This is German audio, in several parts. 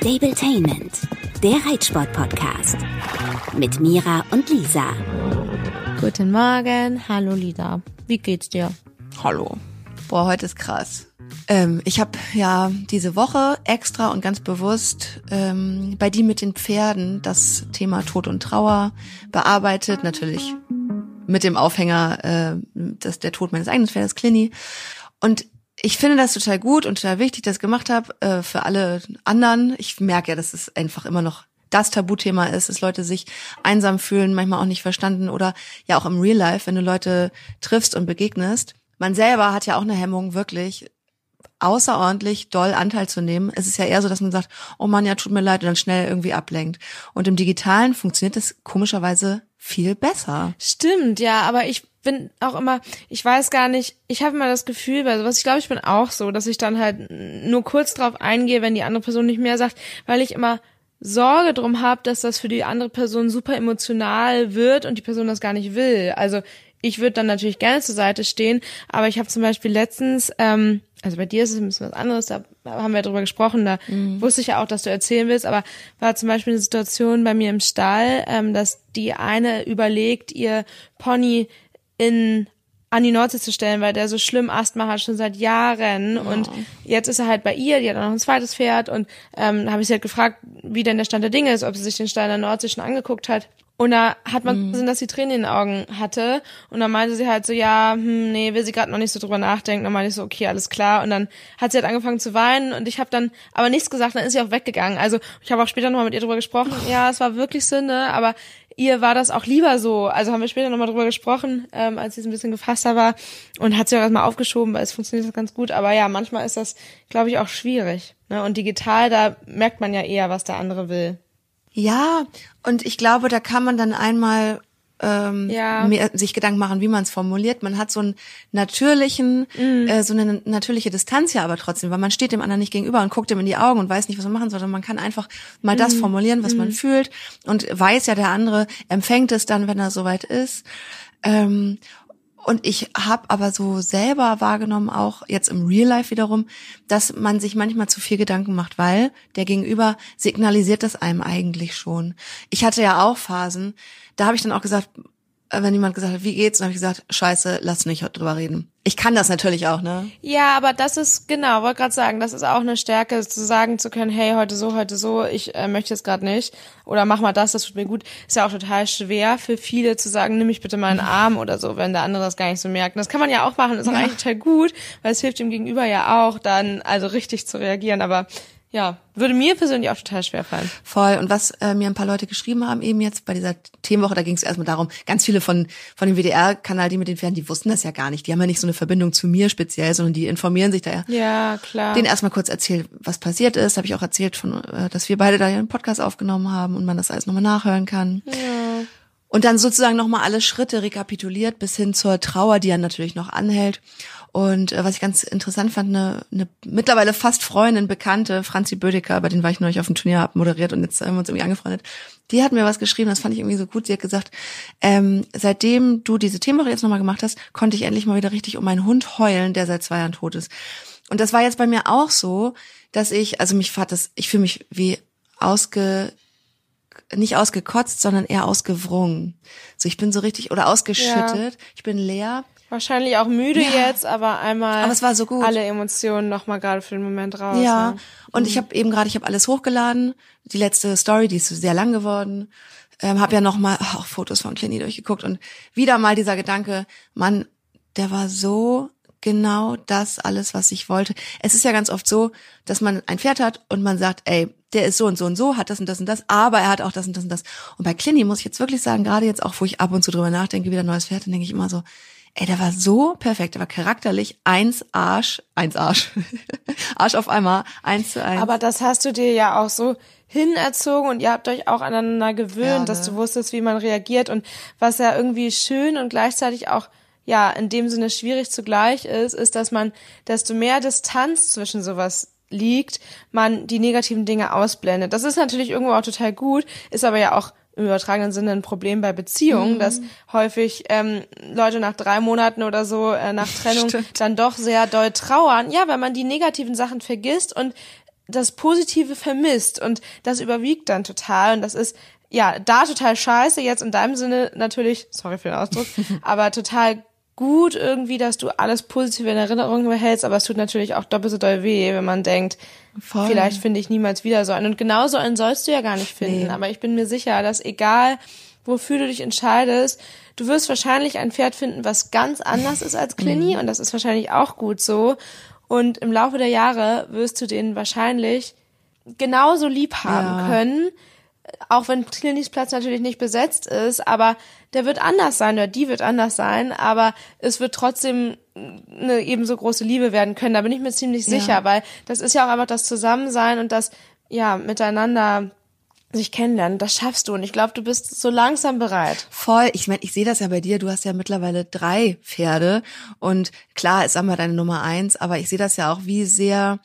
Stabletainment, der Reitsport-Podcast. Mit Mira und Lisa. Guten Morgen, hallo Lisa. Wie geht's dir? Hallo. Boah, heute ist krass. Ähm, ich habe ja diese Woche extra und ganz bewusst ähm, bei die mit den Pferden das Thema Tod und Trauer bearbeitet. Natürlich mit dem Aufhänger, äh, dass der Tod meines eigenen Pferdes, Clini. Und ich finde das total gut und total wichtig, dass ich das gemacht habe äh, für alle anderen. Ich merke ja, dass es einfach immer noch das Tabuthema ist, dass Leute sich einsam fühlen, manchmal auch nicht verstanden oder ja auch im Real Life, wenn du Leute triffst und begegnest. Man selber hat ja auch eine Hemmung, wirklich außerordentlich doll Anteil zu nehmen. Es ist ja eher so, dass man sagt, oh Mann, ja, tut mir leid und dann schnell irgendwie ablenkt. Und im Digitalen funktioniert das komischerweise viel besser. Stimmt, ja, aber ich bin auch immer, ich weiß gar nicht, ich habe immer das Gefühl, weil sowas, ich glaube, ich bin auch so, dass ich dann halt nur kurz drauf eingehe, wenn die andere Person nicht mehr sagt, weil ich immer Sorge drum habe, dass das für die andere Person super emotional wird und die Person das gar nicht will. Also ich würde dann natürlich gerne zur Seite stehen, aber ich habe zum Beispiel letztens, ähm, also bei dir ist es ein bisschen was anderes, da haben wir drüber gesprochen, da mhm. wusste ich ja auch, dass du erzählen willst, aber war zum Beispiel eine Situation bei mir im Stall, ähm, dass die eine überlegt, ihr Pony in an die Nordsee zu stellen, weil der so schlimm Asthma hat schon seit Jahren oh. und jetzt ist er halt bei ihr, die hat auch noch ein zweites Pferd und ähm, da habe ich sie halt gefragt, wie denn der Stand der Dinge ist, ob sie sich den Stall in der Nordsee schon angeguckt hat und da hat man mhm. gesehen, dass sie Tränen in den Augen hatte. Und dann meinte sie halt so, ja, hm, nee, will sie gerade noch nicht so drüber nachdenken. Dann meinte ich so, okay, alles klar. Und dann hat sie halt angefangen zu weinen und ich habe dann aber nichts gesagt, dann ist sie auch weggegangen. Also ich habe auch später nochmal mit ihr drüber gesprochen. Ja, es war wirklich Sünde, aber ihr war das auch lieber so. Also haben wir später nochmal drüber gesprochen, ähm, als sie ein bisschen gefasster war und hat sie auch erstmal aufgeschoben, weil es funktioniert ganz gut. Aber ja, manchmal ist das, glaube ich, auch schwierig. Ne? Und digital, da merkt man ja eher, was der andere will. Ja, und ich glaube, da kann man dann einmal ähm, ja. mehr, sich Gedanken machen, wie man es formuliert. Man hat so einen natürlichen, mm. äh, so eine natürliche Distanz ja aber trotzdem, weil man steht dem anderen nicht gegenüber und guckt ihm in die Augen und weiß nicht, was man machen soll, sondern man kann einfach mal mm. das formulieren, was mm. man fühlt und weiß ja, der andere empfängt es dann, wenn er soweit ist. Ähm, und ich habe aber so selber wahrgenommen, auch jetzt im Real Life wiederum, dass man sich manchmal zu viel Gedanken macht, weil der Gegenüber signalisiert das einem eigentlich schon. Ich hatte ja auch Phasen, da habe ich dann auch gesagt, äh, wenn jemand gesagt hat, wie geht's, dann habe ich gesagt, scheiße, lass nicht drüber reden. Ich kann das natürlich auch, ne? Ja, aber das ist, genau, wollte gerade sagen, das ist auch eine Stärke, zu sagen zu können, hey, heute so, heute so, ich äh, möchte jetzt gerade nicht. Oder mach mal das, das tut mir gut. Ist ja auch total schwer für viele zu sagen, nimm mich bitte mal in den Arm oder so, wenn der andere das gar nicht so merkt. Und das kann man ja auch machen, ist auch ja. eigentlich total gut, weil es hilft dem Gegenüber ja auch, dann also richtig zu reagieren. Aber ja, würde mir persönlich auch total schwer fallen. Voll. Und was äh, mir ein paar Leute geschrieben haben, eben jetzt bei dieser Themenwoche, da ging es erstmal darum, ganz viele von, von dem WDR-Kanal, die mit den Pferden, die wussten das ja gar nicht. Die haben ja nicht so eine Verbindung zu mir speziell, sondern die informieren sich da ja. Ja, klar. Den erstmal kurz erzählt, was passiert ist. Habe ich auch erzählt, von, äh, dass wir beide da ja einen Podcast aufgenommen haben und man das alles nochmal nachhören kann. Ja. Und dann sozusagen nochmal alle Schritte rekapituliert bis hin zur Trauer, die ja natürlich noch anhält. Und äh, was ich ganz interessant fand, eine, eine mittlerweile fast Freundin, Bekannte, Franzi Bödecker, bei den war ich neulich auf dem Turnier, hab moderiert und jetzt haben wir uns irgendwie angefreundet. Die hat mir was geschrieben, das fand ich irgendwie so gut. Sie hat gesagt, ähm, seitdem du diese Themenwoche jetzt nochmal gemacht hast, konnte ich endlich mal wieder richtig um meinen Hund heulen, der seit zwei Jahren tot ist. Und das war jetzt bei mir auch so, dass ich, also mich fand das, ich fühle mich wie ausge nicht ausgekotzt, sondern eher ausgewrungen. So, ich bin so richtig oder ausgeschüttet. Ja. Ich bin leer. Wahrscheinlich auch müde ja. jetzt, aber einmal aber es war so gut. alle Emotionen noch mal gerade für den Moment raus. Ja, ne? und mhm. ich habe eben gerade, ich habe alles hochgeladen. Die letzte Story, die ist sehr lang geworden. Ähm, habe ja noch mal auch Fotos von Clini durchgeguckt und wieder mal dieser Gedanke, Mann, der war so genau das alles, was ich wollte. Es ist ja ganz oft so, dass man ein Pferd hat und man sagt, ey, der ist so und so und so, hat das und das und das, aber er hat auch das und das und das. Und bei Clini muss ich jetzt wirklich sagen, gerade jetzt auch, wo ich ab und zu drüber nachdenke, wieder ein neues Pferd, dann denke ich immer so, ey, der war so perfekt, der war charakterlich eins Arsch, eins Arsch, Arsch auf einmal, eins zu eins. Aber das hast du dir ja auch so hinerzogen und ihr habt euch auch aneinander gewöhnt, ja, ne? dass du wusstest, wie man reagiert und was ja irgendwie schön und gleichzeitig auch ja in dem Sinne schwierig zugleich ist, ist, dass man desto mehr Distanz zwischen sowas liegt, man die negativen Dinge ausblendet. Das ist natürlich irgendwo auch total gut, ist aber ja auch im übertragenen Sinne ein Problem bei Beziehungen, mhm. dass häufig ähm, Leute nach drei Monaten oder so äh, nach Trennung Stimmt. dann doch sehr doll trauern. Ja, weil man die negativen Sachen vergisst und das Positive vermisst und das überwiegt dann total und das ist ja da total scheiße jetzt in deinem Sinne natürlich, sorry für den Ausdruck, aber total gut irgendwie, dass du alles positiv in Erinnerung behältst, aber es tut natürlich auch doppelt so doll weh, wenn man denkt, Voll. vielleicht finde ich niemals wieder so einen. Und genau so einen sollst du ja gar nicht finden. Nee. Aber ich bin mir sicher, dass egal, wofür du dich entscheidest, du wirst wahrscheinlich ein Pferd finden, was ganz anders ist als Clini mhm. und das ist wahrscheinlich auch gut so. Und im Laufe der Jahre wirst du den wahrscheinlich genauso lieb haben ja. können, auch wenn Clinis Platz natürlich nicht besetzt ist, aber der wird anders sein oder die wird anders sein, aber es wird trotzdem eine ebenso große Liebe werden können. Da bin ich mir ziemlich sicher, ja. weil das ist ja auch einfach das Zusammensein und das ja miteinander sich kennenlernen, das schaffst du und ich glaube, du bist so langsam bereit. Voll, ich meine, ich sehe das ja bei dir, du hast ja mittlerweile drei Pferde und klar ist einmal deine Nummer eins, aber ich sehe das ja auch, wie sehr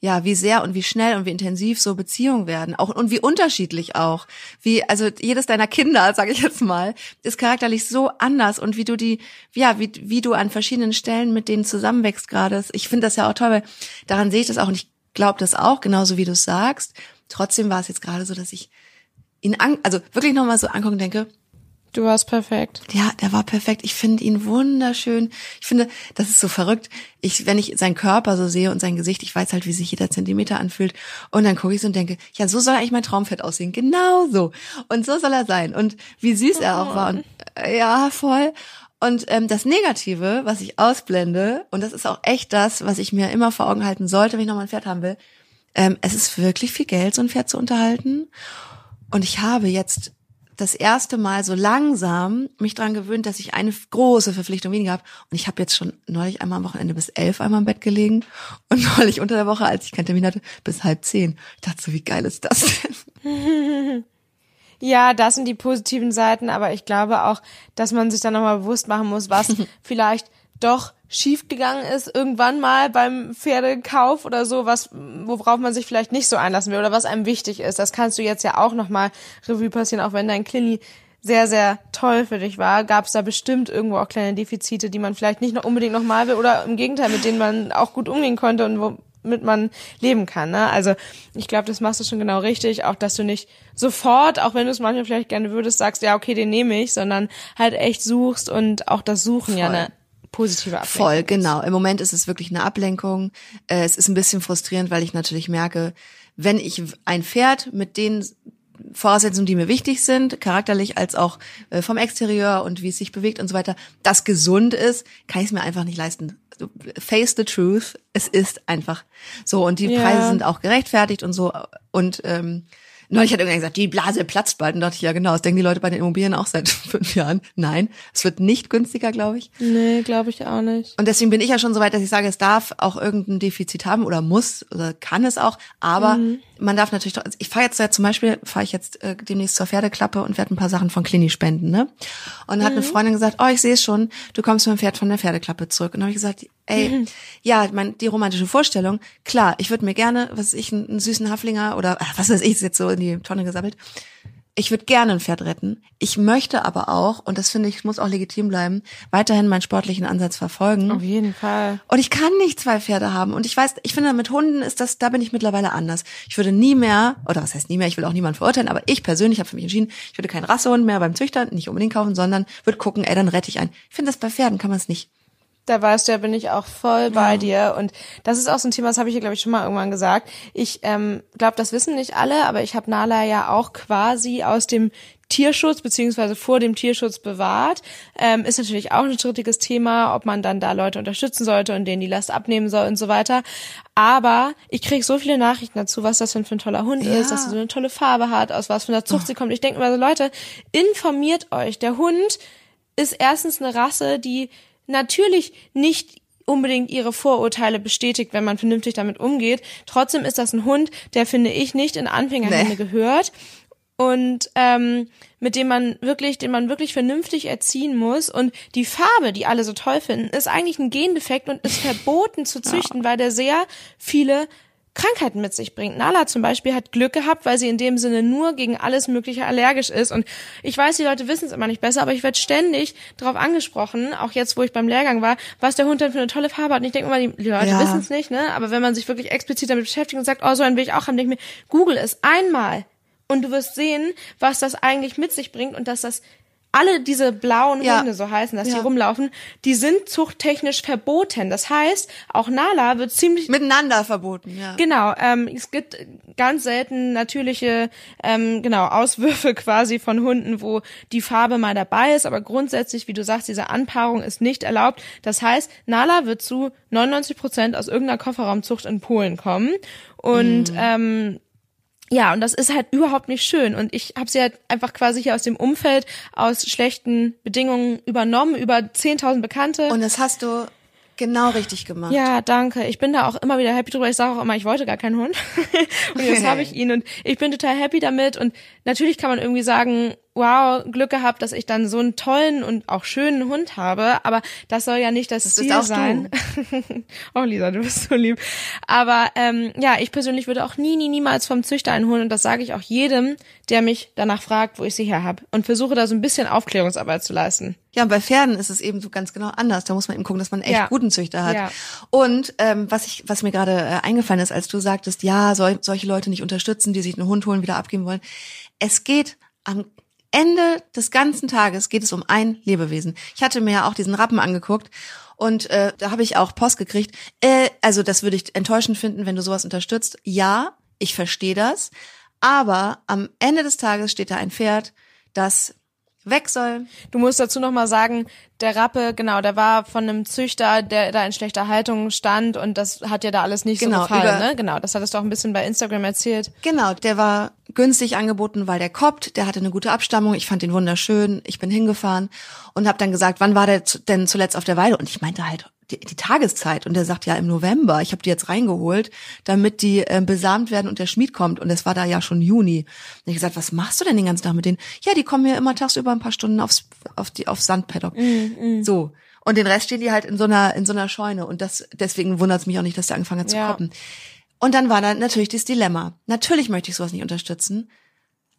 ja, wie sehr und wie schnell und wie intensiv so Beziehungen werden, auch und wie unterschiedlich auch. Wie also jedes deiner Kinder, sage ich jetzt mal, ist charakterlich so anders und wie du die ja, wie wie du an verschiedenen Stellen mit denen zusammenwächst gerade. Ich finde das ja auch toll, weil daran sehe ich das auch und ich glaube das auch genauso wie du sagst. Trotzdem war es jetzt gerade so, dass ich ihn an, also wirklich nochmal so angucken denke, Du warst perfekt. Ja, der war perfekt. Ich finde ihn wunderschön. Ich finde, das ist so verrückt. Ich, wenn ich seinen Körper so sehe und sein Gesicht, ich weiß halt, wie sich jeder Zentimeter anfühlt. Und dann gucke ich so und denke, ja, so soll eigentlich mein Traumfett aussehen. Genau so. Und so soll er sein. Und wie süß er auch war. Und, äh, ja, voll. Und ähm, das Negative, was ich ausblende, und das ist auch echt das, was ich mir immer vor Augen halten sollte, wenn ich nochmal ein Pferd haben will, ähm, es ist wirklich viel Geld, so ein Pferd zu unterhalten. Und ich habe jetzt das erste Mal so langsam mich dran gewöhnt, dass ich eine große Verpflichtung weniger habe. Und ich habe jetzt schon neulich einmal am Wochenende bis elf einmal im Bett gelegen und neulich unter der Woche, als ich keinen Termin hatte, bis halb zehn. Ich dachte so, wie geil ist das denn? Ja, das sind die positiven Seiten, aber ich glaube auch, dass man sich dann nochmal bewusst machen muss, was vielleicht doch schiefgegangen ist irgendwann mal beim Pferdekauf oder so, was worauf man sich vielleicht nicht so einlassen will oder was einem wichtig ist. Das kannst du jetzt ja auch noch mal Revue passieren, auch wenn dein Klini sehr sehr toll für dich war, gab es da bestimmt irgendwo auch kleine Defizite, die man vielleicht nicht noch unbedingt noch mal will oder im Gegenteil, mit denen man auch gut umgehen konnte und womit man leben kann. Ne? Also ich glaube, das machst du schon genau richtig, auch dass du nicht sofort, auch wenn du es manchmal vielleicht gerne würdest, sagst, ja okay, den nehme ich, sondern halt echt suchst und auch das Suchen Voll. ja eine positive Ablenkung. Voll, genau. Im Moment ist es wirklich eine Ablenkung. Äh, es ist ein bisschen frustrierend, weil ich natürlich merke, wenn ich ein Pferd mit den Voraussetzungen, die mir wichtig sind, charakterlich als auch äh, vom Exterieur und wie es sich bewegt und so weiter, das gesund ist, kann ich es mir einfach nicht leisten. Face the truth, es ist einfach so und die ja. Preise sind auch gerechtfertigt und so und ähm, Neulich hat irgendwer gesagt, die Blase platzt bald. Und dachte ich, ja genau, das denken die Leute bei den Immobilien auch seit fünf Jahren. Nein, es wird nicht günstiger, glaube ich. Nee, glaube ich auch nicht. Und deswegen bin ich ja schon so weit, dass ich sage, es darf auch irgendein Defizit haben oder muss oder kann es auch. Aber mhm. man darf natürlich doch, ich fahre jetzt ja zum Beispiel, fahre ich jetzt äh, demnächst zur Pferdeklappe und werde ein paar Sachen von Klini spenden, ne? Und mhm. hat eine mhm. Freundin gesagt, oh, ich sehe es schon, du kommst mit dem Pferd von der Pferdeklappe zurück. Und habe ich gesagt, ey, mhm. ja, mein, die romantische Vorstellung, klar, ich würde mir gerne, was weiß ich, einen, einen süßen Haflinger oder was weiß ich, ist jetzt so in die Tonne gesammelt. Ich würde gerne ein Pferd retten. Ich möchte aber auch, und das finde ich, muss auch legitim bleiben, weiterhin meinen sportlichen Ansatz verfolgen. Auf jeden Fall. Und ich kann nicht zwei Pferde haben. Und ich weiß, ich finde, mit Hunden ist das, da bin ich mittlerweile anders. Ich würde nie mehr, oder was heißt nie mehr, ich will auch niemanden verurteilen, aber ich persönlich habe für mich entschieden, ich würde keinen Rassehund mehr beim Züchter nicht unbedingt kaufen, sondern würde gucken, ey, dann rette ich einen. Ich finde das bei Pferden kann man es nicht da weißt du, da bin ich auch voll bei ja. dir. Und das ist auch so ein Thema, das habe ich hier, glaube ich, schon mal irgendwann gesagt. Ich ähm, glaube, das wissen nicht alle, aber ich habe Nala ja auch quasi aus dem Tierschutz beziehungsweise vor dem Tierschutz bewahrt. Ähm, ist natürlich auch ein strittiges Thema, ob man dann da Leute unterstützen sollte und denen die Last abnehmen soll und so weiter. Aber ich kriege so viele Nachrichten dazu, was das für ein toller Hund ja. ist, dass er so eine tolle Farbe hat, aus was für einer Zucht oh. sie kommt. Ich denke immer so, Leute, informiert euch. Der Hund ist erstens eine Rasse, die natürlich nicht unbedingt ihre Vorurteile bestätigt, wenn man vernünftig damit umgeht. Trotzdem ist das ein Hund, der finde ich nicht in Anfängerhände nee. gehört und ähm, mit dem man wirklich, den man wirklich vernünftig erziehen muss. Und die Farbe, die alle so toll finden, ist eigentlich ein Gendefekt und ist verboten zu züchten, ja. weil der sehr viele Krankheiten mit sich bringt. Nala zum Beispiel hat Glück gehabt, weil sie in dem Sinne nur gegen alles Mögliche allergisch ist. Und ich weiß, die Leute wissen es immer nicht besser, aber ich werde ständig darauf angesprochen, auch jetzt, wo ich beim Lehrgang war, was der Hund denn für eine tolle Farbe hat. Und ich denke immer, die Leute Ja. wissen es nicht, ne? Aber wenn man sich wirklich explizit damit beschäftigt und sagt, oh, so einen will ich auch haben, denke ich mir, google es einmal und du wirst sehen, was das eigentlich mit sich bringt und dass das alle diese blauen Ja. Hunde, so heißen, dass die Ja. rumlaufen, die sind zuchttechnisch verboten. Das heißt, auch Nala wird ziemlich Miteinander verboten, ja. Genau, ähm, es gibt ganz selten natürliche ähm, genau Auswürfe quasi von Hunden, wo die Farbe mal dabei ist, aber grundsätzlich, wie du sagst, diese Anpaarung ist nicht erlaubt. Das heißt, Nala wird zu 99 Prozent aus irgendeiner Kofferraumzucht in Polen kommen und ähm, ja, und das ist halt überhaupt nicht schön. Und ich habe sie halt einfach quasi hier aus dem Umfeld, aus schlechten Bedingungen übernommen, über 10.000 Bekannte. Und das hast du genau richtig gemacht. Ja, danke. Ich bin da auch immer wieder happy drüber. Ich sage auch immer, ich wollte gar keinen Hund. und jetzt habe ich ihn und ich bin total happy damit. Und natürlich kann man irgendwie sagen, wow, Glück gehabt, dass ich dann so einen tollen und auch schönen Hund habe. Aber das soll ja nicht das, Das Ziel sein. oh, Lisa, du bist so lieb. Aber ähm, ja, ich persönlich würde auch nie, nie, niemals vom Züchter einen holen. Und das sage ich auch jedem, der mich danach fragt, wo ich sie her habe. Und versuche da so ein bisschen Aufklärungsarbeit zu leisten. Ja, und bei Pferden ist es eben so ganz genau anders. Da muss man eben gucken, dass man einen echt Ja. guten Züchter hat. Ja. Und ähm, was ich, was mir gerade äh, eingefallen ist, als du sagtest, ja, soll, solche Leute nicht unterstützen, die sich einen Hund holen, wieder abgeben wollen. Es geht am Ende des ganzen Tages geht es um ein Lebewesen. Ich hatte mir ja auch diesen Rappen angeguckt und äh, da habe ich auch Post gekriegt. Äh, also das würde ich enttäuschend finden, wenn du sowas unterstützt. Ja, ich verstehe das, aber am Ende des Tages steht da ein Pferd, das weg soll, Du musst dazu noch mal sagen, der Rappe, genau, der war von einem Züchter, der da in schlechter Haltung stand und das hat dir da alles nicht Genau, so gefallen, ne? Genau, das hattest du auch ein bisschen bei Instagram erzählt. Genau, der war günstig angeboten, weil der koppt, der hatte eine gute Abstammung, ich fand ihn wunderschön, ich bin hingefahren und habe dann gesagt, wann war der denn zuletzt auf der Weide? Und ich meinte halt die, die Tageszeit und der sagt ja im November, ich habe die jetzt reingeholt, damit die äh, besamt werden und der Schmied kommt und es war da ja schon Juni. Und ich gesagt, was machst du denn den ganzen Tag mit denen? Ja, die kommen mir immer tagsüber ein paar Stunden aufs auf die aufs Sandpaddock. So. Und den Rest stehen die halt in so einer in so einer Scheune und das deswegen wundert es mich auch nicht, dass der angefangen hat zu Ja. koppen. Und dann war da natürlich das Dilemma. Natürlich möchte ich sowas nicht unterstützen.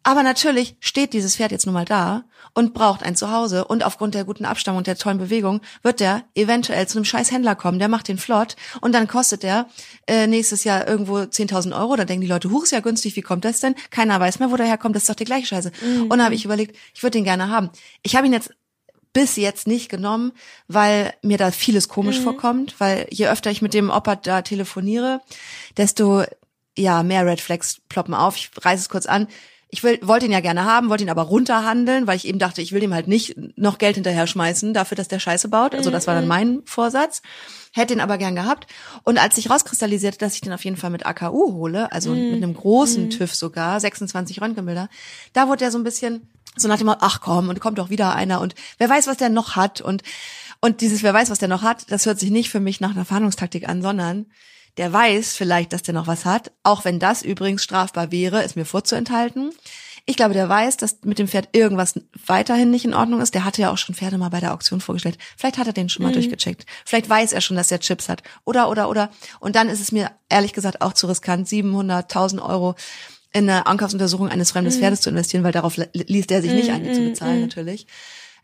Aber natürlich steht dieses Pferd jetzt nun mal da und braucht ein Zuhause. Und aufgrund der guten Abstammung und der tollen Bewegung wird der eventuell zu einem scheiß Händler kommen. Der macht den flott und dann kostet der äh, nächstes Jahr irgendwo 10.000 Euro. Da denken die Leute, huch, ist ja günstig, wie kommt das denn? Keiner weiß mehr, wo der herkommt. Das ist doch die gleiche Scheiße. Und dann habe ich überlegt, ich würde den gerne haben. Ich habe ihn jetzt bis jetzt nicht genommen, weil mir da vieles komisch vorkommt, weil je öfter ich mit dem Opa da telefoniere, desto ja mehr Red Flags ploppen auf. Ich reiße es kurz an. Ich will, wollte ihn ja gerne haben, wollte ihn aber runterhandeln, weil ich eben dachte, ich will ihm halt nicht noch Geld hinterher schmeißen dafür, dass der Scheiße baut. Also das war dann mein Vorsatz. Hätte ihn aber gern gehabt. Und als sich rauskristallisierte, dass ich den auf jeden Fall mit AKU hole, also mit einem großen TÜV sogar, 26 Röntgenbilder, da wurde er so ein bisschen so nach dem Motto, ach komm, und kommt doch wieder einer und wer weiß, was der noch hat und und dieses wer weiß, was der noch hat, das hört sich nicht für mich nach einer Verhandlungstaktik an, sondern der weiß vielleicht, dass der noch was hat, auch wenn das übrigens strafbar wäre, es mir vorzuenthalten. Ich glaube, der weiß, dass mit dem Pferd irgendwas weiterhin nicht in Ordnung ist. Der hatte ja auch schon Pferde mal bei der Auktion vorgestellt. Vielleicht hat er den schon mal durchgecheckt. Vielleicht weiß er schon, dass er Chips hat. Oder, oder, oder. Und dann ist es mir ehrlich gesagt auch zu riskant, 700.000 Euro in eine Ankaufsuntersuchung eines fremden Pferdes zu investieren, weil darauf li- liest er sich nicht ein, die zu bezahlen natürlich.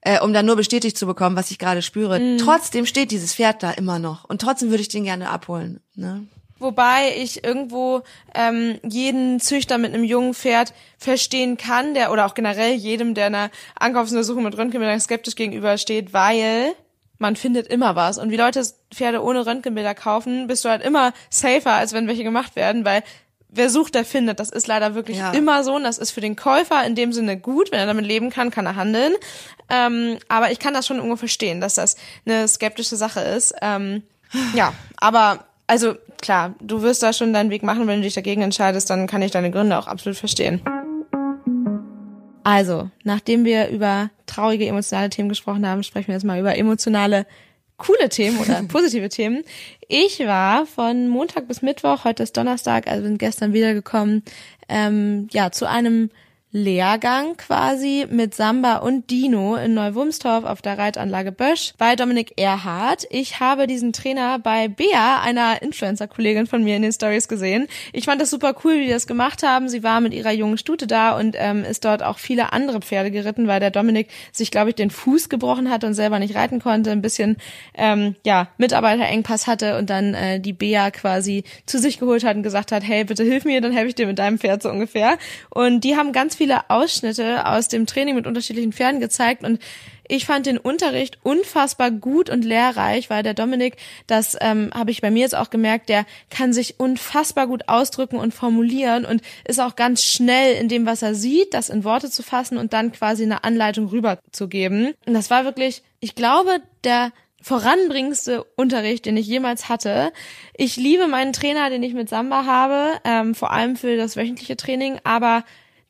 Äh, um dann nur bestätigt zu bekommen, was ich gerade spüre. Trotzdem steht dieses Pferd da immer noch. Und trotzdem würde ich den gerne abholen. Ne? Wobei ich irgendwo ähm, jeden Züchter mit einem jungen Pferd verstehen kann, der oder auch generell jedem, der einer Ankaufsuntersuchung mit Röntgenbildern skeptisch gegenübersteht, weil man findet immer was. Und wie Leute Pferde ohne Röntgenbilder kaufen, bist du halt immer safer, als wenn welche gemacht werden, weil wer sucht, der findet. Das ist leider wirklich Ja. immer so und das ist für den Käufer in dem Sinne gut. Wenn er damit leben kann, kann er handeln. Ähm, aber ich kann das schon irgendwo verstehen, dass das eine skeptische Sache ist. Ähm, ja, aber also klar, du wirst da schon deinen Weg machen, wenn du dich dagegen entscheidest, dann kann ich deine Gründe auch absolut verstehen. Also, nachdem wir über traurige emotionale Themen gesprochen haben, sprechen wir jetzt mal über emotionale coole Themen oder positive Themen. Ich war von Montag bis Mittwoch, heute ist Donnerstag, also bin gestern wiedergekommen, ähm, ja, zu einem Lehrgang quasi mit Samba und Dino in Neuwumstorf auf der Reitanlage Bösch bei Dominik Erhardt. Ich habe diesen Trainer bei Bea, einer Influencer-Kollegin von mir in den Stories gesehen. Ich fand das super cool, wie die das gemacht haben. Sie war mit ihrer jungen Stute da und ähm, ist dort auch viele andere Pferde geritten, weil der Dominik sich, glaube ich, den Fuß gebrochen hat und selber nicht reiten konnte, ein bisschen ähm, ja Mitarbeiterengpass hatte und dann äh, die Bea quasi zu sich geholt hat und gesagt hat, hey, bitte hilf mir, dann helfe ich dir mit deinem Pferd so ungefähr. Und die haben ganz viele Ausschnitte aus dem Training mit unterschiedlichen Pferden gezeigt und ich fand den Unterricht unfassbar gut und lehrreich, weil der Dominik, das ähm, habe ich bei mir jetzt auch gemerkt, der kann sich unfassbar gut ausdrücken und formulieren und ist auch ganz schnell in dem, was er sieht, das in Worte zu fassen und dann quasi eine Anleitung rüberzugeben. Und das war wirklich, ich glaube, der voranbringendste Unterricht, den ich jemals hatte. Ich liebe meinen Trainer, den ich mit Samba habe, ähm, vor allem für das wöchentliche Training, aber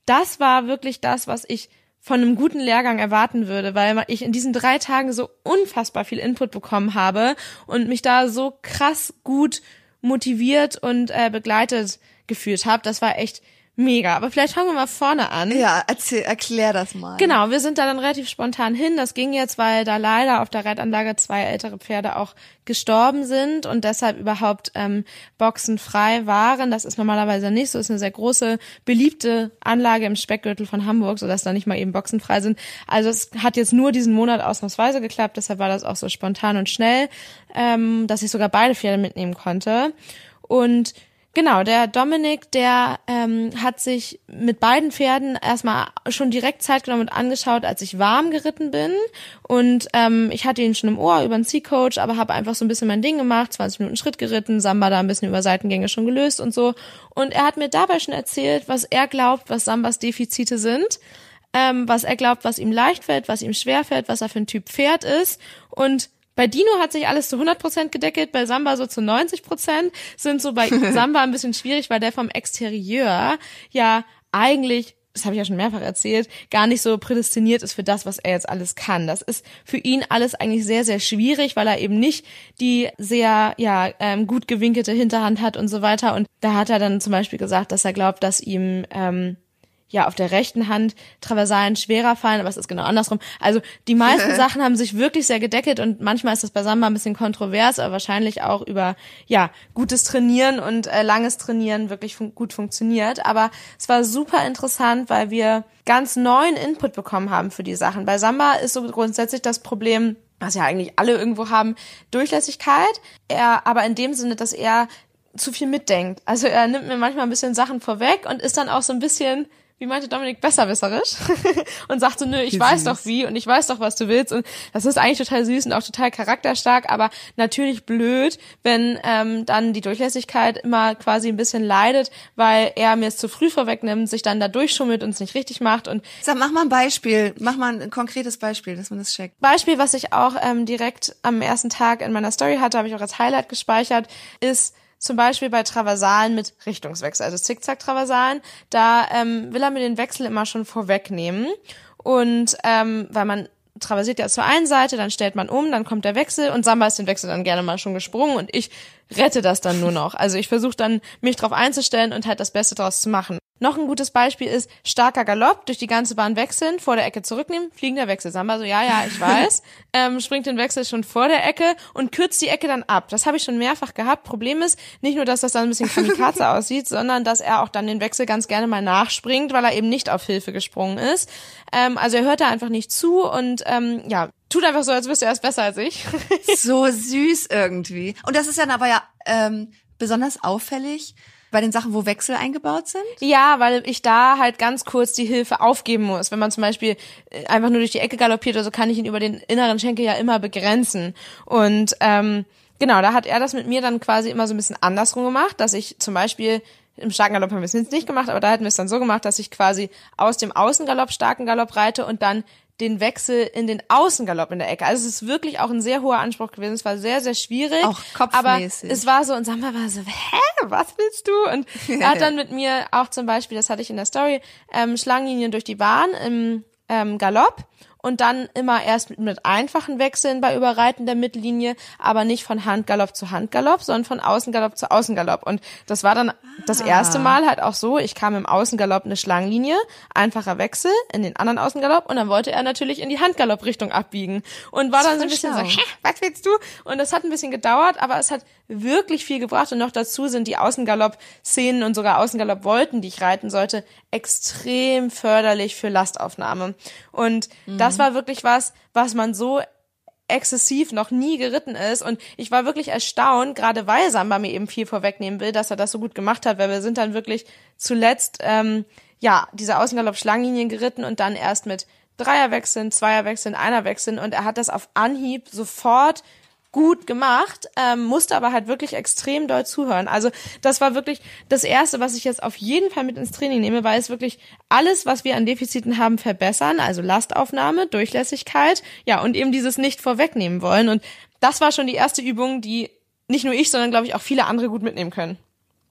das war wirklich das, was ich von einem guten Lehrgang erwarten würde, weil ich in diesen drei Tagen so unfassbar viel Input bekommen habe und mich da so krass gut motiviert und äh, begleitet gefühlt habe. Das war echt mega. Aber vielleicht fangen wir mal vorne an. Ja, erzähl, erklär das mal. Genau, wir sind da dann relativ spontan hin. Das ging jetzt, weil da leider auf der Reitanlage zwei ältere Pferde auch gestorben sind und deshalb überhaupt ähm, Boxen frei waren. Das ist normalerweise nicht so. Ist eine sehr große, beliebte Anlage im Speckgürtel von Hamburg, sodass da nicht mal eben Boxen frei sind. Also es hat jetzt nur diesen Monat ausnahmsweise geklappt. Deshalb war das auch so spontan und schnell, ähm, dass ich sogar beide Pferde mitnehmen konnte. Und Genau, der Dominik, der ähm, hat sich mit beiden Pferden erstmal schon direkt Zeit genommen und angeschaut, als ich warm geritten bin. Und ähm, ich hatte ihn schon im Ohr über einen C-Coach, aber habe einfach so ein bisschen mein Ding gemacht, 20 Minuten Schritt geritten, Samba da ein bisschen über Seitengänge schon gelöst und so. Und er hat mir dabei schon erzählt, was er glaubt, was Sambas Defizite sind. Ähm, was er glaubt, was ihm leicht fällt, was ihm schwer fällt, was er für ein Typ Pferd ist. Und bei Dino hat sich alles zu 100% gedeckelt, bei Samba so zu 90%, sind so bei Samba ein bisschen schwierig, weil der vom Exterieur ja eigentlich das habe ich ja schon mehrfach erzählt, gar nicht so prädestiniert ist für das, was er jetzt alles kann. Das ist für ihn alles eigentlich sehr, sehr schwierig, weil er eben nicht die sehr, ja, ähm, gut gewinkelte Hinterhand hat und so weiter. Und da hat er dann zum Beispiel gesagt, dass er glaubt, dass ihm ähm, ja auf der rechten Hand Traversalen schwerer fallen, aber es ist genau andersrum. Also die meisten Sachen haben sich wirklich sehr gedeckelt und manchmal ist das bei Samba ein bisschen kontrovers, aber wahrscheinlich auch über ja gutes Trainieren und äh, langes Trainieren wirklich fun gut funktioniert. Aber es war super interessant, weil wir ganz neuen Input bekommen haben für die Sachen. Bei Samba ist so grundsätzlich das Problem, was ja eigentlich alle irgendwo haben, Durchlässigkeit. Er, aber in dem Sinne, dass er zu viel mitdenkt. Also er nimmt mir manchmal ein bisschen Sachen vorweg und ist dann auch so ein bisschen wie meinte Dominik, besserwisserisch und sagte, nö, ich wie weiß süß. doch wie und ich weiß doch, was du willst und das ist eigentlich total süß und auch total charakterstark, aber natürlich blöd, wenn ähm, dann die Durchlässigkeit immer quasi ein bisschen leidet, weil er mir es zu früh vorwegnimmt, sich dann da durchschummelt und es nicht richtig macht und Sag, mach mal ein Beispiel, mach mal ein konkretes Beispiel, dass man das checkt. Beispiel, was ich auch ähm, direkt am ersten Tag in meiner Story hatte, habe ich auch als Highlight gespeichert, ist zum Beispiel bei Traversalen mit Richtungswechsel, also Zickzack-Traversalen, da ähm, will er mir den Wechsel immer schon vorwegnehmen. Und ähm, weil man traversiert ja zur einen Seite, dann stellt man um, dann kommt der Wechsel und Samba ist den Wechsel dann gerne mal schon gesprungen und ich rette das dann nur noch. Also ich versuche dann, mich drauf einzustellen und halt das Beste draus zu machen. Noch ein gutes Beispiel ist starker Galopp, durch die ganze Bahn wechseln, vor der Ecke zurücknehmen, fliegender Wechsel. Samba so, ja, ja, ich weiß, ähm, springt den Wechsel schon vor der Ecke und kürzt die Ecke dann ab. Das habe ich schon mehrfach gehabt. Problem ist, nicht nur, dass das dann ein bisschen kamikaze aussieht, sondern dass er auch dann den Wechsel ganz gerne mal nachspringt, weil er eben nicht auf Hilfe gesprungen ist. Ähm, also er hört da einfach nicht zu und ähm, ja, tut einfach so, als wüsste er es besser als ich. so süß irgendwie. Und das ist dann aber ja ähm, besonders auffällig, bei den Sachen, wo Wechsel eingebaut sind? Ja, weil ich da halt ganz kurz die Hilfe aufgeben muss. Wenn man zum Beispiel äh, einfach nur durch die Ecke galoppiert oder so, kann ich ihn über den inneren Schenkel ja immer begrenzen. Und ähm, genau, da hat er das mit mir dann quasi immer so ein bisschen andersrum gemacht, dass ich zum Beispiel im starken Galopp haben wir es nicht gemacht, aber da hätten wir es dann so gemacht, dass ich quasi aus dem Außengalopp starken Galopp reite und dann den Wechsel in den Außengalopp in der Ecke. Also es ist wirklich auch ein sehr hoher Anspruch gewesen. Es war sehr, sehr schwierig. Auch kopfmäßig. Aber es war so, und Samba war so, hä, was willst du? Und er hat dann mit mir auch zum Beispiel, das hatte ich in der Story, ähm, Schlangenlinien durch die Bahn im ähm, Galopp und dann immer erst mit, mit einfachen Wechseln bei Überreiten der Mittellinie, aber nicht von Handgalopp zu Handgalopp, sondern von Außengalopp zu Außengalopp. Und das war dann das erste Mal halt auch so, ich kam im Außengalopp eine Schlangenlinie, einfacher Wechsel in den anderen Außengalopp und dann wollte er natürlich in die Handgalopp-Richtung abbiegen und war dann so ein bisschen so, hä, was willst du? Und das hat ein bisschen gedauert, aber es hat wirklich viel gebracht und noch dazu sind die Außengalopp-Szenen und sogar Außengalopp-Volten, die ich reiten sollte, extrem förderlich für Lastaufnahme. Und mhm. das war wirklich was, was man so exzessiv noch nie geritten ist. Und ich war wirklich erstaunt, gerade weil Samba mir eben viel vorwegnehmen will, dass er das so gut gemacht hat, weil wir sind dann wirklich zuletzt ähm, ja diese Außengalopp-Schlangenlinien geritten und dann erst mit Dreierwechseln, Zweierwechseln, Einerwechseln. Und er hat das auf Anhieb sofort gut gemacht, ähm, musste aber halt wirklich extrem doll zuhören. Also das war wirklich das Erste, was ich jetzt auf jeden Fall mit ins Training nehme, weil es wirklich alles, was wir an Defiziten haben, verbessern. Also Lastaufnahme, Durchlässigkeit, ja, und eben dieses nicht vorwegnehmen wollen. Und das war schon die erste Übung, die nicht nur ich, sondern glaube ich auch viele andere gut mitnehmen können.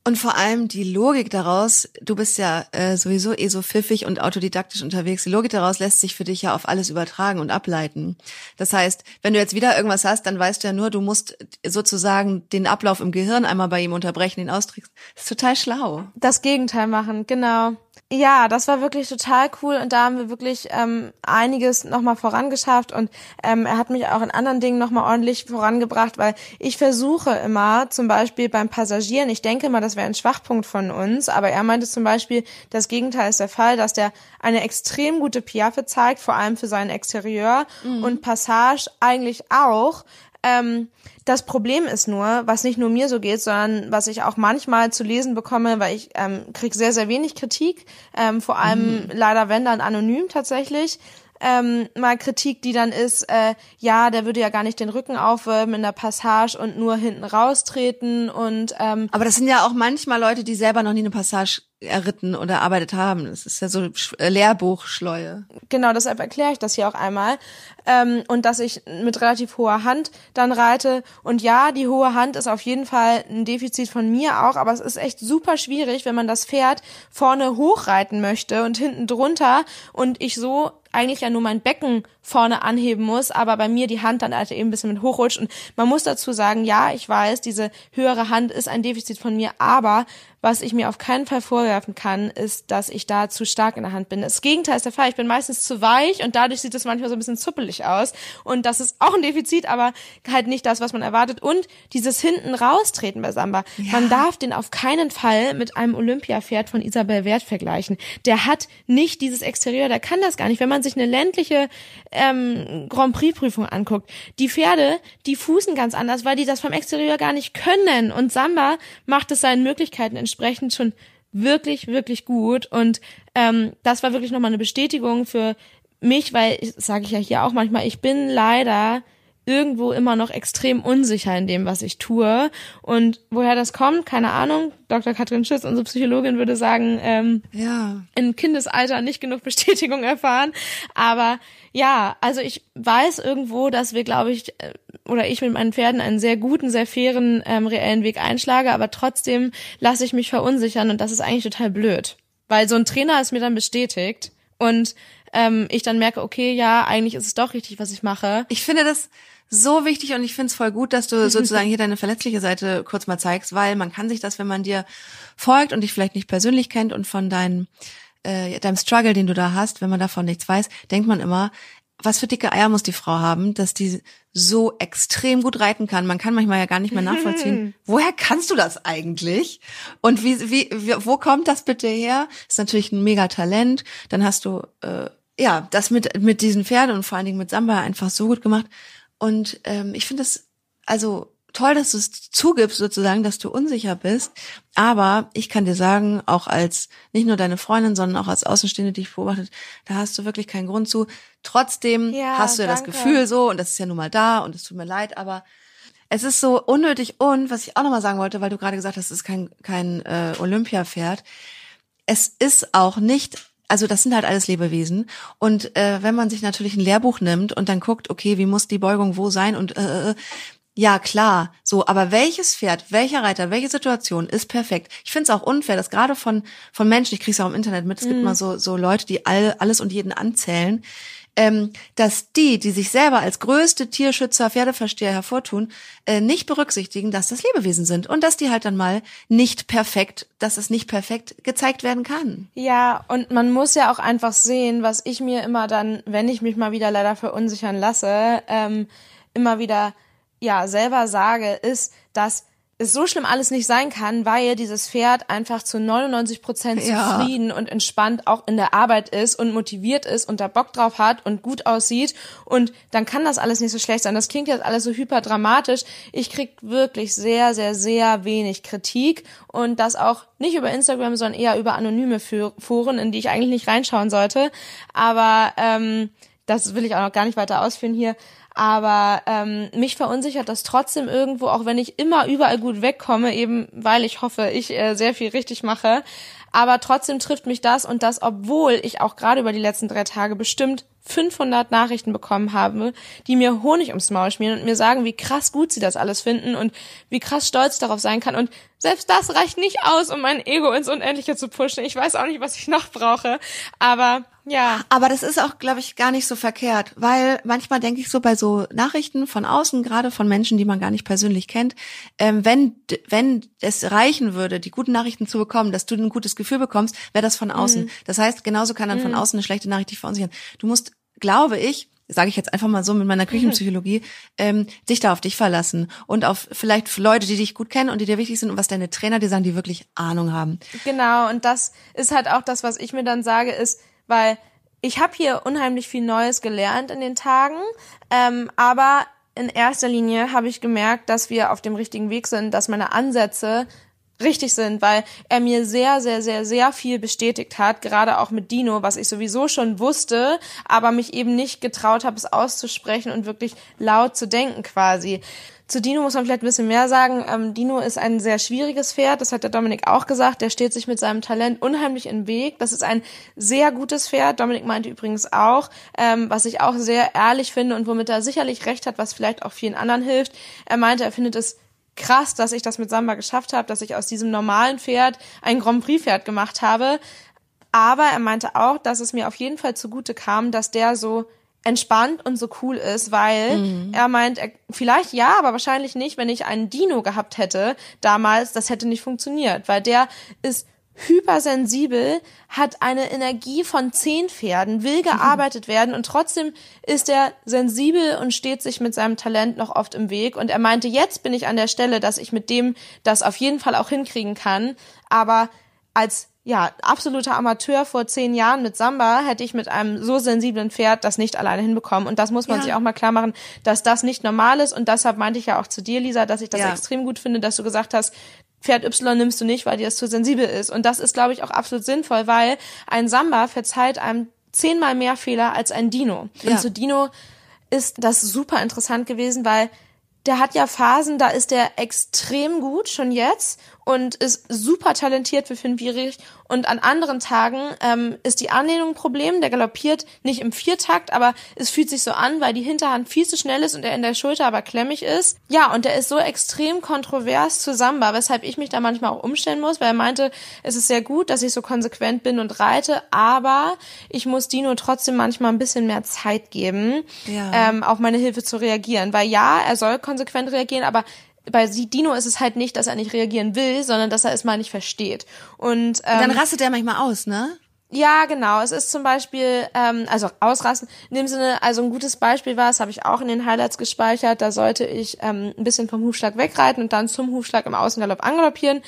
Und vor allem die Logik daraus, du bist ja äh, sowieso eh so pfiffig und autodidaktisch unterwegs, die Logik daraus lässt sich für dich ja auf alles übertragen und ableiten. Das heißt, wenn du jetzt wieder irgendwas hast, dann weißt du ja nur, du musst sozusagen den Ablauf im Gehirn einmal bei ihm unterbrechen, ihn austrickst. Das ist total schlau. Das Gegenteil machen, genau. Ja, das war wirklich total cool und da haben wir wirklich ähm, einiges nochmal vorangeschafft und ähm, er hat mich auch in anderen Dingen nochmal ordentlich vorangebracht, weil ich versuche immer zum Beispiel beim Passagieren, ich denke mal, das wäre ein Schwachpunkt von uns, aber er meinte zum Beispiel, das Gegenteil ist der Fall, dass der eine extrem gute Piaffe zeigt, vor allem für seinen Exterieur mhm. und Passage eigentlich auch. Ähm, das Problem ist nur, was nicht nur mir so geht, sondern was ich auch manchmal zu lesen bekomme, weil ich ähm, kriege sehr, sehr wenig Kritik, ähm, vor allem mhm. leider wenn dann anonym tatsächlich. Ähm, mal Kritik, die dann ist, äh, ja, der würde ja gar nicht den Rücken aufwölben in der Passage und nur hinten raustreten und ähm, Aber das sind ja auch manchmal Leute, die selber noch nie eine Passage erritten oder erarbeitet haben. Das ist ja so äh, Lehrbuchschleue. Genau, deshalb erkläre ich das hier auch einmal. Ähm, und dass ich mit relativ hoher Hand dann reite. Und ja, die hohe Hand ist auf jeden Fall ein Defizit von mir auch, aber es ist echt super schwierig, wenn man das Pferd vorne hochreiten möchte und hinten drunter und ich so eigentlich ja nur mein Becken vorne anheben muss, aber bei mir die Hand dann halt eben ein bisschen mit hochrutscht. Und man muss dazu sagen, ja, ich weiß, diese höhere Hand ist ein Defizit von mir, aber was ich mir auf keinen Fall vorwerfen kann, ist, dass ich da zu stark in der Hand bin. Das Gegenteil ist der Fall. Ich bin meistens zu weich und dadurch sieht es manchmal so ein bisschen zuppelig aus. Und das ist auch ein Defizit, aber halt nicht das, was man erwartet. Und dieses hinten raustreten bei Samba. Ja. Man darf den auf keinen Fall mit einem Olympiapferd von Isabel Wert vergleichen. Der hat nicht dieses Exterieur, der kann das gar nicht. Wenn man sich eine ländliche ähm, Grand Prix-Prüfung anguckt, die Pferde, die fußen ganz anders, weil die das vom Exterieur gar nicht können. Und Samba macht es seinen Möglichkeiten entsprechend entsprechend schon wirklich, wirklich gut. Und ähm, das war wirklich nochmal eine Bestätigung für mich, weil, sage ich ja hier auch manchmal, ich bin leider irgendwo immer noch extrem unsicher in dem, was ich tue. Und woher das kommt, keine Ahnung. Dr. Katrin Schiss, unsere Psychologin, würde sagen, ähm, ja. in Kindesalter nicht genug Bestätigung erfahren. Aber ja, also ich weiß irgendwo, dass wir, glaube ich, äh, oder ich mit meinen Pferden einen sehr guten, sehr fairen, ähm, reellen Weg einschlage, aber trotzdem lasse ich mich verunsichern und das ist eigentlich total blöd. Weil so ein Trainer ist mir dann bestätigt und ähm, ich dann merke, okay, ja, eigentlich ist es doch richtig, was ich mache. Ich finde das so wichtig und ich finde es voll gut, dass du sozusagen hier deine verletzliche Seite kurz mal zeigst, weil man kann sich das, wenn man dir folgt und dich vielleicht nicht persönlich kennt und von deinem äh, deinem Struggle, den du da hast, wenn man davon nichts weiß, denkt man immer, was für dicke Eier muss die Frau haben, dass die so extrem gut reiten kann. Man kann manchmal ja gar nicht mehr nachvollziehen. Woher kannst du das eigentlich? Und wie, wie, wie, wo kommt das bitte her? Ist natürlich ein mega Talent. Dann hast du äh, ja das mit mit diesen Pferden und vor allen Dingen mit Samba einfach so gut gemacht. Und ähm, ich finde das also toll, dass du es zugibst sozusagen, dass du unsicher bist. Aber ich kann dir sagen, auch als nicht nur deine Freundin, sondern auch als Außenstehende, die ich beobachtet, da hast du wirklich keinen Grund zu. Trotzdem ja, hast du ja danke. das Gefühl so, und das ist ja nun mal da, und es tut mir leid, aber es ist so unnötig und, was ich auch nochmal sagen wollte, weil du gerade gesagt hast, es ist kein, kein äh, Olympiapferd. Es ist auch nicht also das sind halt alles Lebewesen. Und äh, wenn man sich natürlich ein Lehrbuch nimmt und dann guckt, okay, wie muss die Beugung wo sein und äh, äh ja, klar, so, aber welches Pferd, welcher Reiter, welche Situation ist perfekt? Ich finde es auch unfair, dass gerade von, von Menschen, ich kriege es auch im Internet mit, es mhm. gibt mal so, so Leute, die all, alles und jeden anzählen. Ähm, dass die, die sich selber als größte Tierschützer, Pferdeversteher hervortun, äh, nicht berücksichtigen, dass das Lebewesen sind und dass die halt dann mal nicht perfekt, dass es nicht perfekt gezeigt werden kann. Ja, und man muss ja auch einfach sehen, was ich mir immer dann, wenn ich mich mal wieder leider verunsichern lasse, ähm, immer wieder ja selber sage, ist, dass es so schlimm alles nicht sein kann, weil dieses Pferd einfach zu 99 Prozent Ja. zufrieden und entspannt auch in der Arbeit ist und motiviert ist und da Bock drauf hat und gut aussieht und dann kann das alles nicht so schlecht sein. Das klingt jetzt alles so hyperdramatisch. Ich krieg wirklich sehr, sehr, sehr wenig Kritik und das auch nicht über Instagram, sondern eher über anonyme Fo- Foren, in die ich eigentlich nicht reinschauen sollte. Aber ähm, das will ich auch noch gar nicht weiter ausführen hier. Aber ähm, mich verunsichert das trotzdem irgendwo, auch wenn ich immer überall gut wegkomme, eben weil ich hoffe, ich äh, sehr viel richtig mache. Aber trotzdem trifft mich das und das, obwohl ich auch gerade über die letzten drei Tage bestimmt 500 Nachrichten bekommen habe, die mir Honig ums Maul schmieren und mir sagen, wie krass gut sie das alles finden und wie krass stolz darauf sein kann. Und selbst das reicht nicht aus, um mein Ego ins Unendliche zu pushen. Ich weiß auch nicht, was ich noch brauche. Aber ja, Aber das ist auch, glaube ich, gar nicht so verkehrt, weil manchmal denke ich so bei so Nachrichten von außen, gerade von Menschen, die man gar nicht persönlich kennt, ähm, wenn wenn es reichen würde, die guten Nachrichten zu bekommen, dass du ein gutes Gefühl bekommst, wäre das von außen. Das heißt, genauso kann dann von außen eine schlechte Nachricht dich verunsichern. Du musst, glaube ich, sage ich jetzt einfach mal so mit meiner Küchenpsychologie, ähm, dich da auf dich verlassen und auf vielleicht Leute, die dich gut kennen und die dir wichtig sind und was deine Trainer dir sagen, die wirklich Ahnung haben. Genau, und das ist halt auch das, was ich mir dann sage, ist, weil ich habe hier unheimlich viel Neues gelernt in den Tagen, ähm, aber in erster Linie habe ich gemerkt, dass wir auf dem richtigen Weg sind, dass meine Ansätze richtig sind, weil er mir sehr, sehr, sehr, sehr viel bestätigt hat, gerade auch mit Dino, was ich sowieso schon wusste, aber mich eben nicht getraut habe, es auszusprechen und wirklich laut zu denken quasi. Zu Dino muss man vielleicht ein bisschen mehr sagen. Ähm, Dino ist ein sehr schwieriges Pferd, das hat der Dominik auch gesagt. Der steht sich mit seinem Talent unheimlich den Weg. Das ist ein sehr gutes Pferd. Dominik meinte übrigens auch, ähm, was ich auch sehr ehrlich finde und womit er sicherlich recht hat, was vielleicht auch vielen anderen hilft. Er meinte, er findet es krass, dass ich das mit Samba geschafft habe, dass ich aus diesem normalen Pferd ein Grand Prix Pferd gemacht habe. Aber er meinte auch, dass es mir auf jeden Fall zugute kam, dass der so entspannt und so cool ist, weil er meint, er, vielleicht ja, aber wahrscheinlich nicht, wenn ich einen Dino gehabt hätte damals, das hätte nicht funktioniert, weil der ist hypersensibel, hat eine Energie von zehn Pferden, will gearbeitet werden und trotzdem ist er sensibel und steht sich mit seinem Talent noch oft im Weg. Und er meinte, jetzt bin ich an der Stelle, dass ich mit dem das auf jeden Fall auch hinkriegen kann. Aber als ja, absoluter Amateur vor zehn Jahren mit Samba hätte ich mit einem so sensiblen Pferd das nicht alleine hinbekommen. Und das muss man Ja. sich auch mal klar machen, dass das nicht normal ist. Und deshalb meinte ich ja auch zu dir, Lisa, dass ich das Ja. extrem gut finde, dass du gesagt hast, Pferd Y nimmst du nicht, weil dir das zu sensibel ist. Und das ist, glaube ich, auch absolut sinnvoll, weil ein Samba verzeiht einem zehnmal mehr Fehler als ein Dino. Ja. Und zu Dino ist das super interessant gewesen, weil der hat ja Phasen, da ist der extrem gut schon jetzt und ist super talentiert für Fünfjährig. Und an anderen Tagen ähm, ist die Anlehnung ein Problem. Der galoppiert nicht im Viertakt, aber es fühlt sich so an, weil die Hinterhand viel zu schnell ist und er in der Schulter aber klemmig ist. Ja, und der ist so extrem kontrovers zu Samba, weshalb ich mich da manchmal auch umstellen muss, weil er meinte, es ist sehr gut, dass ich so konsequent bin und reite, aber ich muss Dino trotzdem manchmal ein bisschen mehr Zeit geben, Ja. ähm, auf meine Hilfe zu reagieren. Weil ja, er soll konsequent reagieren, aber bei Dino ist es halt nicht, dass er nicht reagieren will, sondern dass er es mal nicht versteht. Und, ähm, Dann rastet er manchmal aus, ne? ja, genau. Es ist zum Beispiel, ähm, also ausrasten, in dem Sinne, also ein gutes Beispiel war, das habe ich auch in den Highlights gespeichert, da sollte ich ähm, ein bisschen vom Hufschlag wegreiten und dann zum Hufschlag im Außengalopp angaloppieren.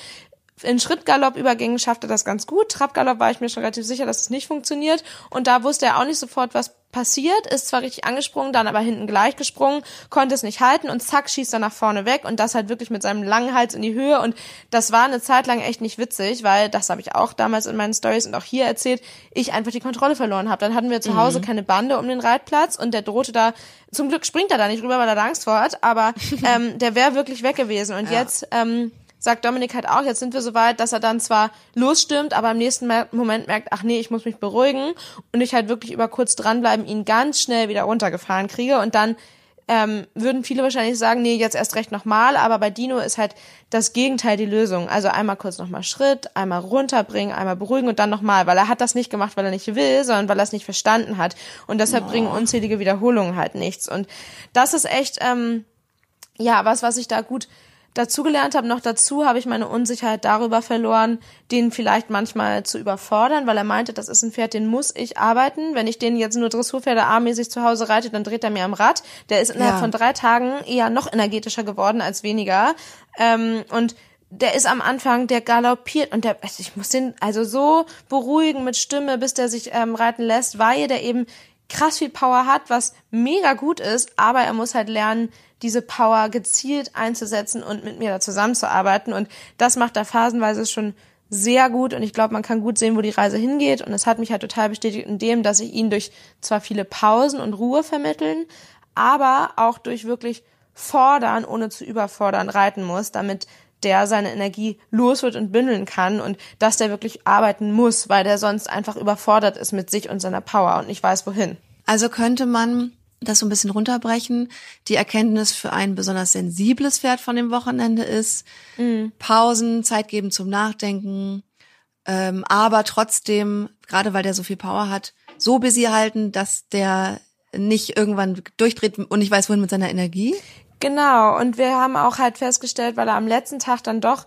In Schrittgalopp-Übergängen schafft er das ganz gut. Trabgalopp war ich mir schon relativ sicher, dass es nicht funktioniert. Und da wusste er auch nicht sofort, was passiert. Ist zwar richtig angesprungen, dann aber hinten gleich gesprungen, konnte es nicht halten und zack, schießt er nach vorne weg und das halt wirklich mit seinem langen Hals in die Höhe. Und das war eine Zeit lang echt nicht witzig, weil das habe ich auch damals in meinen Stories und auch hier erzählt, ich einfach die Kontrolle verloren habe. Dann hatten wir zu Hause keine Bande um den Reitplatz und der drohte da, zum Glück springt er da nicht rüber, weil er da Angst vor hat, aber ähm, der wäre wirklich weg gewesen. Und jetzt ähm, sagt Dominik halt auch, jetzt sind wir so weit, dass er dann zwar losstürmt, aber im nächsten Moment merkt, ach nee, ich muss mich beruhigen und ich halt wirklich über kurz dranbleiben ihn ganz schnell wieder runtergefahren kriege und dann ähm, würden viele wahrscheinlich sagen, nee, jetzt erst recht nochmal, aber bei Dino ist halt das Gegenteil die Lösung. Also einmal kurz nochmal Schritt, einmal runterbringen, einmal beruhigen und dann nochmal, weil er hat das nicht gemacht, weil er nicht will, sondern weil er es nicht verstanden hat. Und deshalb oh. bringen unzählige Wiederholungen halt nichts. Und das ist echt, ähm, ja, was, was ich da gut dazugelernt habe. Noch dazu habe ich meine Unsicherheit darüber verloren, den vielleicht manchmal zu überfordern, weil er meinte, das ist ein Pferd, den muss ich arbeiten. Wenn ich den jetzt nur Dressurpferde A-mäßig zu Hause reite, dann dreht er mir am Rad. Der ist innerhalb ja. von drei Tagen eher noch energetischer geworden als weniger. Ähm, und der ist am Anfang, der galoppiert und der, also ich muss den also so beruhigen mit Stimme, bis der sich ähm, reiten lässt, weil der eben krass viel Power hat, was mega gut ist, aber er muss halt lernen, diese Power gezielt einzusetzen und mit mir da zusammenzuarbeiten. Und das macht er phasenweise schon sehr gut und ich glaube, man kann gut sehen, wo die Reise hingeht. Und es hat mich halt total bestätigt in dem, dass ich ihn durch zwar viele Pausen und Ruhe vermitteln, aber auch durch wirklich fordern, ohne zu überfordern, reiten muss, damit der seine Energie los wird und bündeln kann und dass der wirklich arbeiten muss, weil der sonst einfach überfordert ist mit sich und seiner Power und nicht weiß wohin. Also könnte man das so ein bisschen runterbrechen. Die Erkenntnis für ein besonders sensibles Pferd von dem Wochenende ist, mhm. Pausen, Zeit geben zum Nachdenken, ähm, aber trotzdem, gerade weil der so viel Power hat, so busy halten, dass der nicht irgendwann durchdreht und nicht weiß, wohin mit seiner Energie. Genau, und wir haben auch halt festgestellt, weil er am letzten Tag dann doch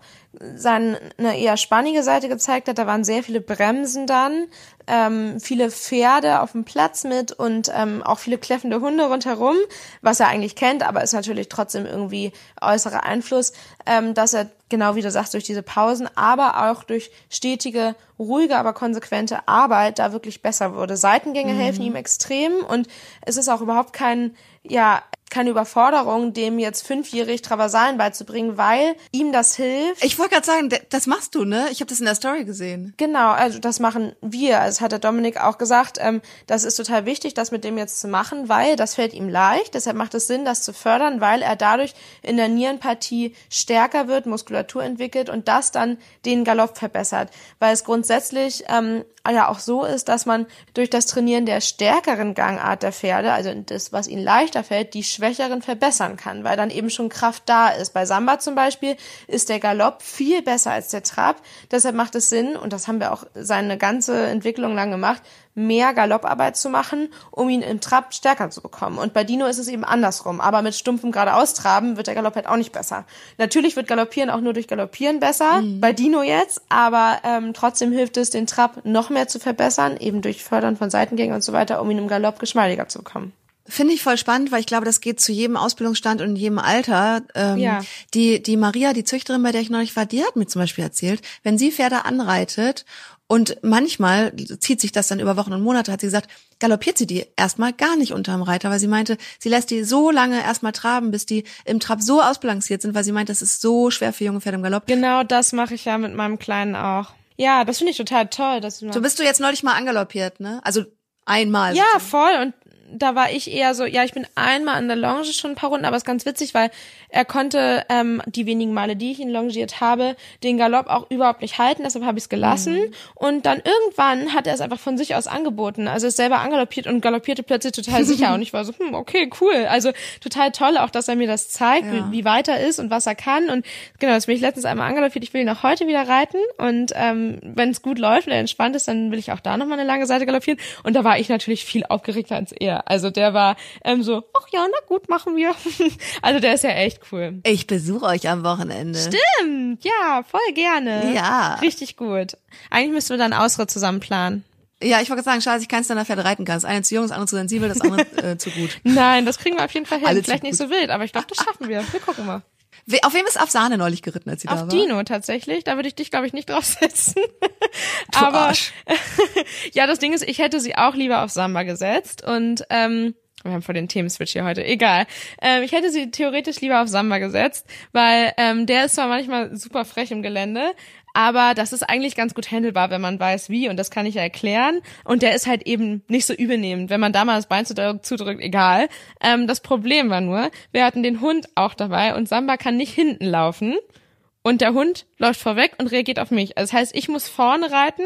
seine eher spannige Seite gezeigt hat, da waren sehr viele Bremsen dann, ähm, viele Pferde auf dem Platz mit und ähm, auch viele kläffende Hunde rundherum, was er eigentlich kennt, aber ist natürlich trotzdem irgendwie äußerer Einfluss, ähm, dass er genau wie du sagst, durch diese Pausen, aber auch durch stetige, ruhige, aber konsequente Arbeit da wirklich besser wurde. Seitengänge mhm. helfen ihm extrem und es ist auch überhaupt kein, ja, keine Überforderung, dem jetzt fünfjährig Traversalen beizubringen, weil ihm das hilft. Ich wollte gerade sagen, das machst du, ne? Ich habe das in der Story gesehen. Genau, also das machen wir. Also hat der Dominik auch gesagt, ähm, das ist total wichtig, das mit dem jetzt zu machen, weil das fällt ihm leicht. Deshalb macht es Sinn, das zu fördern, weil er dadurch in der Nierenpartie stärker wird, Muskulatur entwickelt und das dann den Galopp verbessert. Weil es grundsätzlich ähm, ja auch so ist, dass man durch das Trainieren der stärkeren Gangart der Pferde, also das, was ihnen leichter fällt, die schwächeren verbessern kann, weil dann eben schon Kraft da ist. Bei Samba zum Beispiel ist der Galopp viel besser als der Trab. Deshalb macht es Sinn, und das haben wir auch seine ganze Entwicklung lang gemacht, mehr Galopparbeit zu machen, um ihn im Trab stärker zu bekommen. Und bei Dino ist es eben andersrum. Aber mit stumpfem geradeaustraben wird der Galopp halt auch nicht besser. Natürlich wird Galoppieren auch nur durch Galoppieren besser, mhm. bei Dino jetzt, aber ähm, trotzdem hilft es, den Trab noch mehr zu verbessern, eben durch Fördern von Seitengängen und so weiter, um ihn im Galopp geschmeidiger zu bekommen. Finde ich voll spannend, weil ich glaube, das geht zu jedem Ausbildungsstand und jedem Alter. Ähm, ja. Die, die Maria, die Züchterin, bei der ich neulich war, die hat mir zum Beispiel erzählt, wenn sie Pferde anreitet und manchmal zieht sich das dann über Wochen und Monate, hat sie gesagt, galoppiert sie die erstmal gar nicht unterm Reiter, weil sie meinte, sie lässt die so lange erstmal traben, bis die im Trab so ausbalanciert sind, weil sie meint, das ist so schwer für junge Pferde im Galopp. Genau das mache ich ja mit meinem Kleinen auch. Ja, das finde ich total toll. Dass du so bist du jetzt neulich mal angaloppiert, ne? Also einmal. Ja, voll. Und da war ich eher so, ja, ich bin einmal an der Longe schon ein paar Runden, aber es ist ganz witzig, weil er konnte ähm, die wenigen Male, die ich ihn longiert habe, den Galopp auch überhaupt nicht halten, deshalb habe ich es gelassen. Mhm. Und dann irgendwann hat er es einfach von sich aus angeboten. Also ist selber angaloppiert und galoppierte plötzlich total sicher. und ich war so, hm, okay, cool. Also total toll auch, dass er mir das zeigt, ja. wie, wie weit er ist und was er kann. Und genau, das bin ich letztens einmal angaloppiert. Ich will ihn auch heute wieder reiten. Und ähm, wenn es gut läuft und er entspannt ist, dann will ich auch da nochmal eine lange Seite galoppieren. Und da war ich natürlich viel aufgeregter als er. Also der war ähm, so, ach ja, na gut, machen wir. also der ist ja echt cool. Ich besuche euch am Wochenende. Stimmt, ja, voll gerne. Ja. Richtig gut. Eigentlich müssten wir dann Ausritt zusammen planen. Ja, ich wollte sagen, schade, dass ich keins deiner Pferde reiten kann. Das eine zu jung, das andere zu sensibel, das andere äh, zu gut. Nein, das kriegen wir auf jeden Fall hin. Alle Vielleicht nicht so wild, aber ich glaube, das schaffen wir. Wir gucken mal. Auf wem ist Afsane neulich geritten, als sie auf da war? Auf Dino tatsächlich. Da würde ich dich, glaube ich, nicht draufsetzen. aber ja, das Ding ist, ich hätte sie auch lieber auf Samba gesetzt und ähm, wir haben vor den Themenswitch hier heute. Egal. Ähm, ich hätte sie theoretisch lieber auf Samba gesetzt, weil ähm, der ist zwar manchmal super frech im Gelände, aber das ist eigentlich ganz gut handelbar, wenn man weiß wie und das kann ich ja erklären. Und der ist halt eben nicht so übelnehmend. Wenn man da mal das Bein zudrückt, egal. Ähm, das Problem war nur, wir hatten den Hund auch dabei und Samba kann nicht hinten laufen. und der Hund läuft vorweg und reagiert auf mich. Also das heißt, ich muss vorne reiten,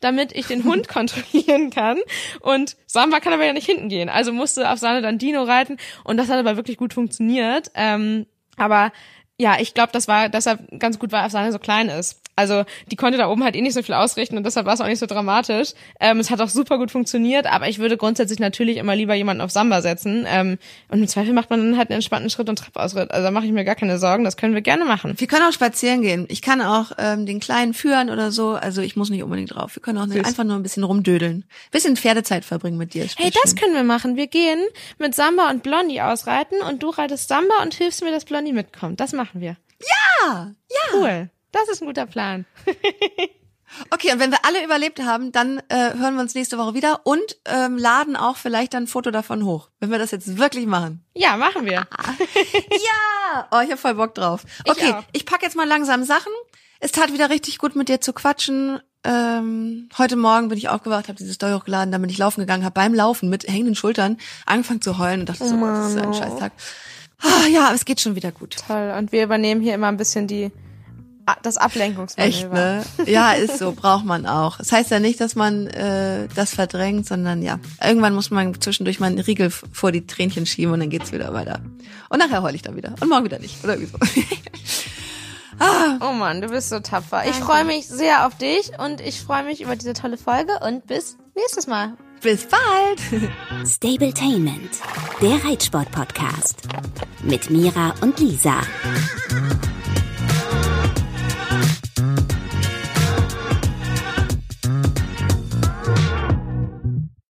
damit ich den Hund kontrollieren kann. Und Samba kann aber ja nicht hinten gehen. Also musste auf Sahne dann Dino reiten. Und das hat aber wirklich gut funktioniert. Ähm, aber ja, ich glaube, das war deshalb ganz gut, weil Afsane so klein ist. Also die konnte da oben halt eh nicht so viel ausrichten und deshalb war es auch nicht so dramatisch. Ähm, es hat auch super gut funktioniert, aber ich würde grundsätzlich natürlich immer lieber jemanden auf Samba setzen. Ähm, und im Zweifel macht man dann halt einen entspannten Schritt und Treppausritt. Also da mache ich mir gar keine Sorgen, das können wir gerne machen. Wir können auch spazieren gehen. Ich kann auch ähm, den Kleinen führen oder so. Also ich muss nicht unbedingt drauf. Wir können auch Süß. einfach nur ein bisschen rumdödeln. Bisschen Pferdezeit verbringen mit dir. Hey, das können wir machen. Wir gehen mit Samba und Blondie ausreiten und du reitest Samba und hilfst mir, dass Blondie mitkommt. Das machen wir. Ja, ja. Cool. Das ist ein guter Plan. Okay, und wenn wir alle überlebt haben, dann äh, hören wir uns nächste Woche wieder und ähm, laden auch vielleicht dann ein Foto davon hoch, wenn wir das jetzt wirklich machen. Ja, machen wir. Ja! Oh, ich hab voll Bock drauf. Ich Okay, auch. ich pack jetzt mal langsam Sachen. Es tat wieder richtig gut mit dir zu quatschen. Ähm, heute Morgen bin ich aufgewacht, habe diese Story hochgeladen, dann bin ich laufen gegangen, habe beim Laufen mit hängenden Schultern angefangen zu heulen und dachte so, Gott, das ist ein Scheißtag. Ah, ja, aber es geht schon wieder gut. Toll. Und wir übernehmen hier immer ein bisschen die das Ablenkungsmanöver. Echt, ne? Ja, ist so, braucht man auch. Das heißt ja nicht, dass man äh, das verdrängt, sondern ja, irgendwann muss man zwischendurch mal einen Riegel vor die Tränchen schieben und dann geht's wieder weiter. Und nachher heul ich dann wieder. Und morgen wieder nicht. Oder irgendwie so. Oh Mann, du bist so tapfer. Ich freue mich sehr auf dich und ich freue mich über diese tolle Folge und bis nächstes Mal. Bis bald! Stabletainment, der Reitsport-Podcast. Mit Mira und Lisa.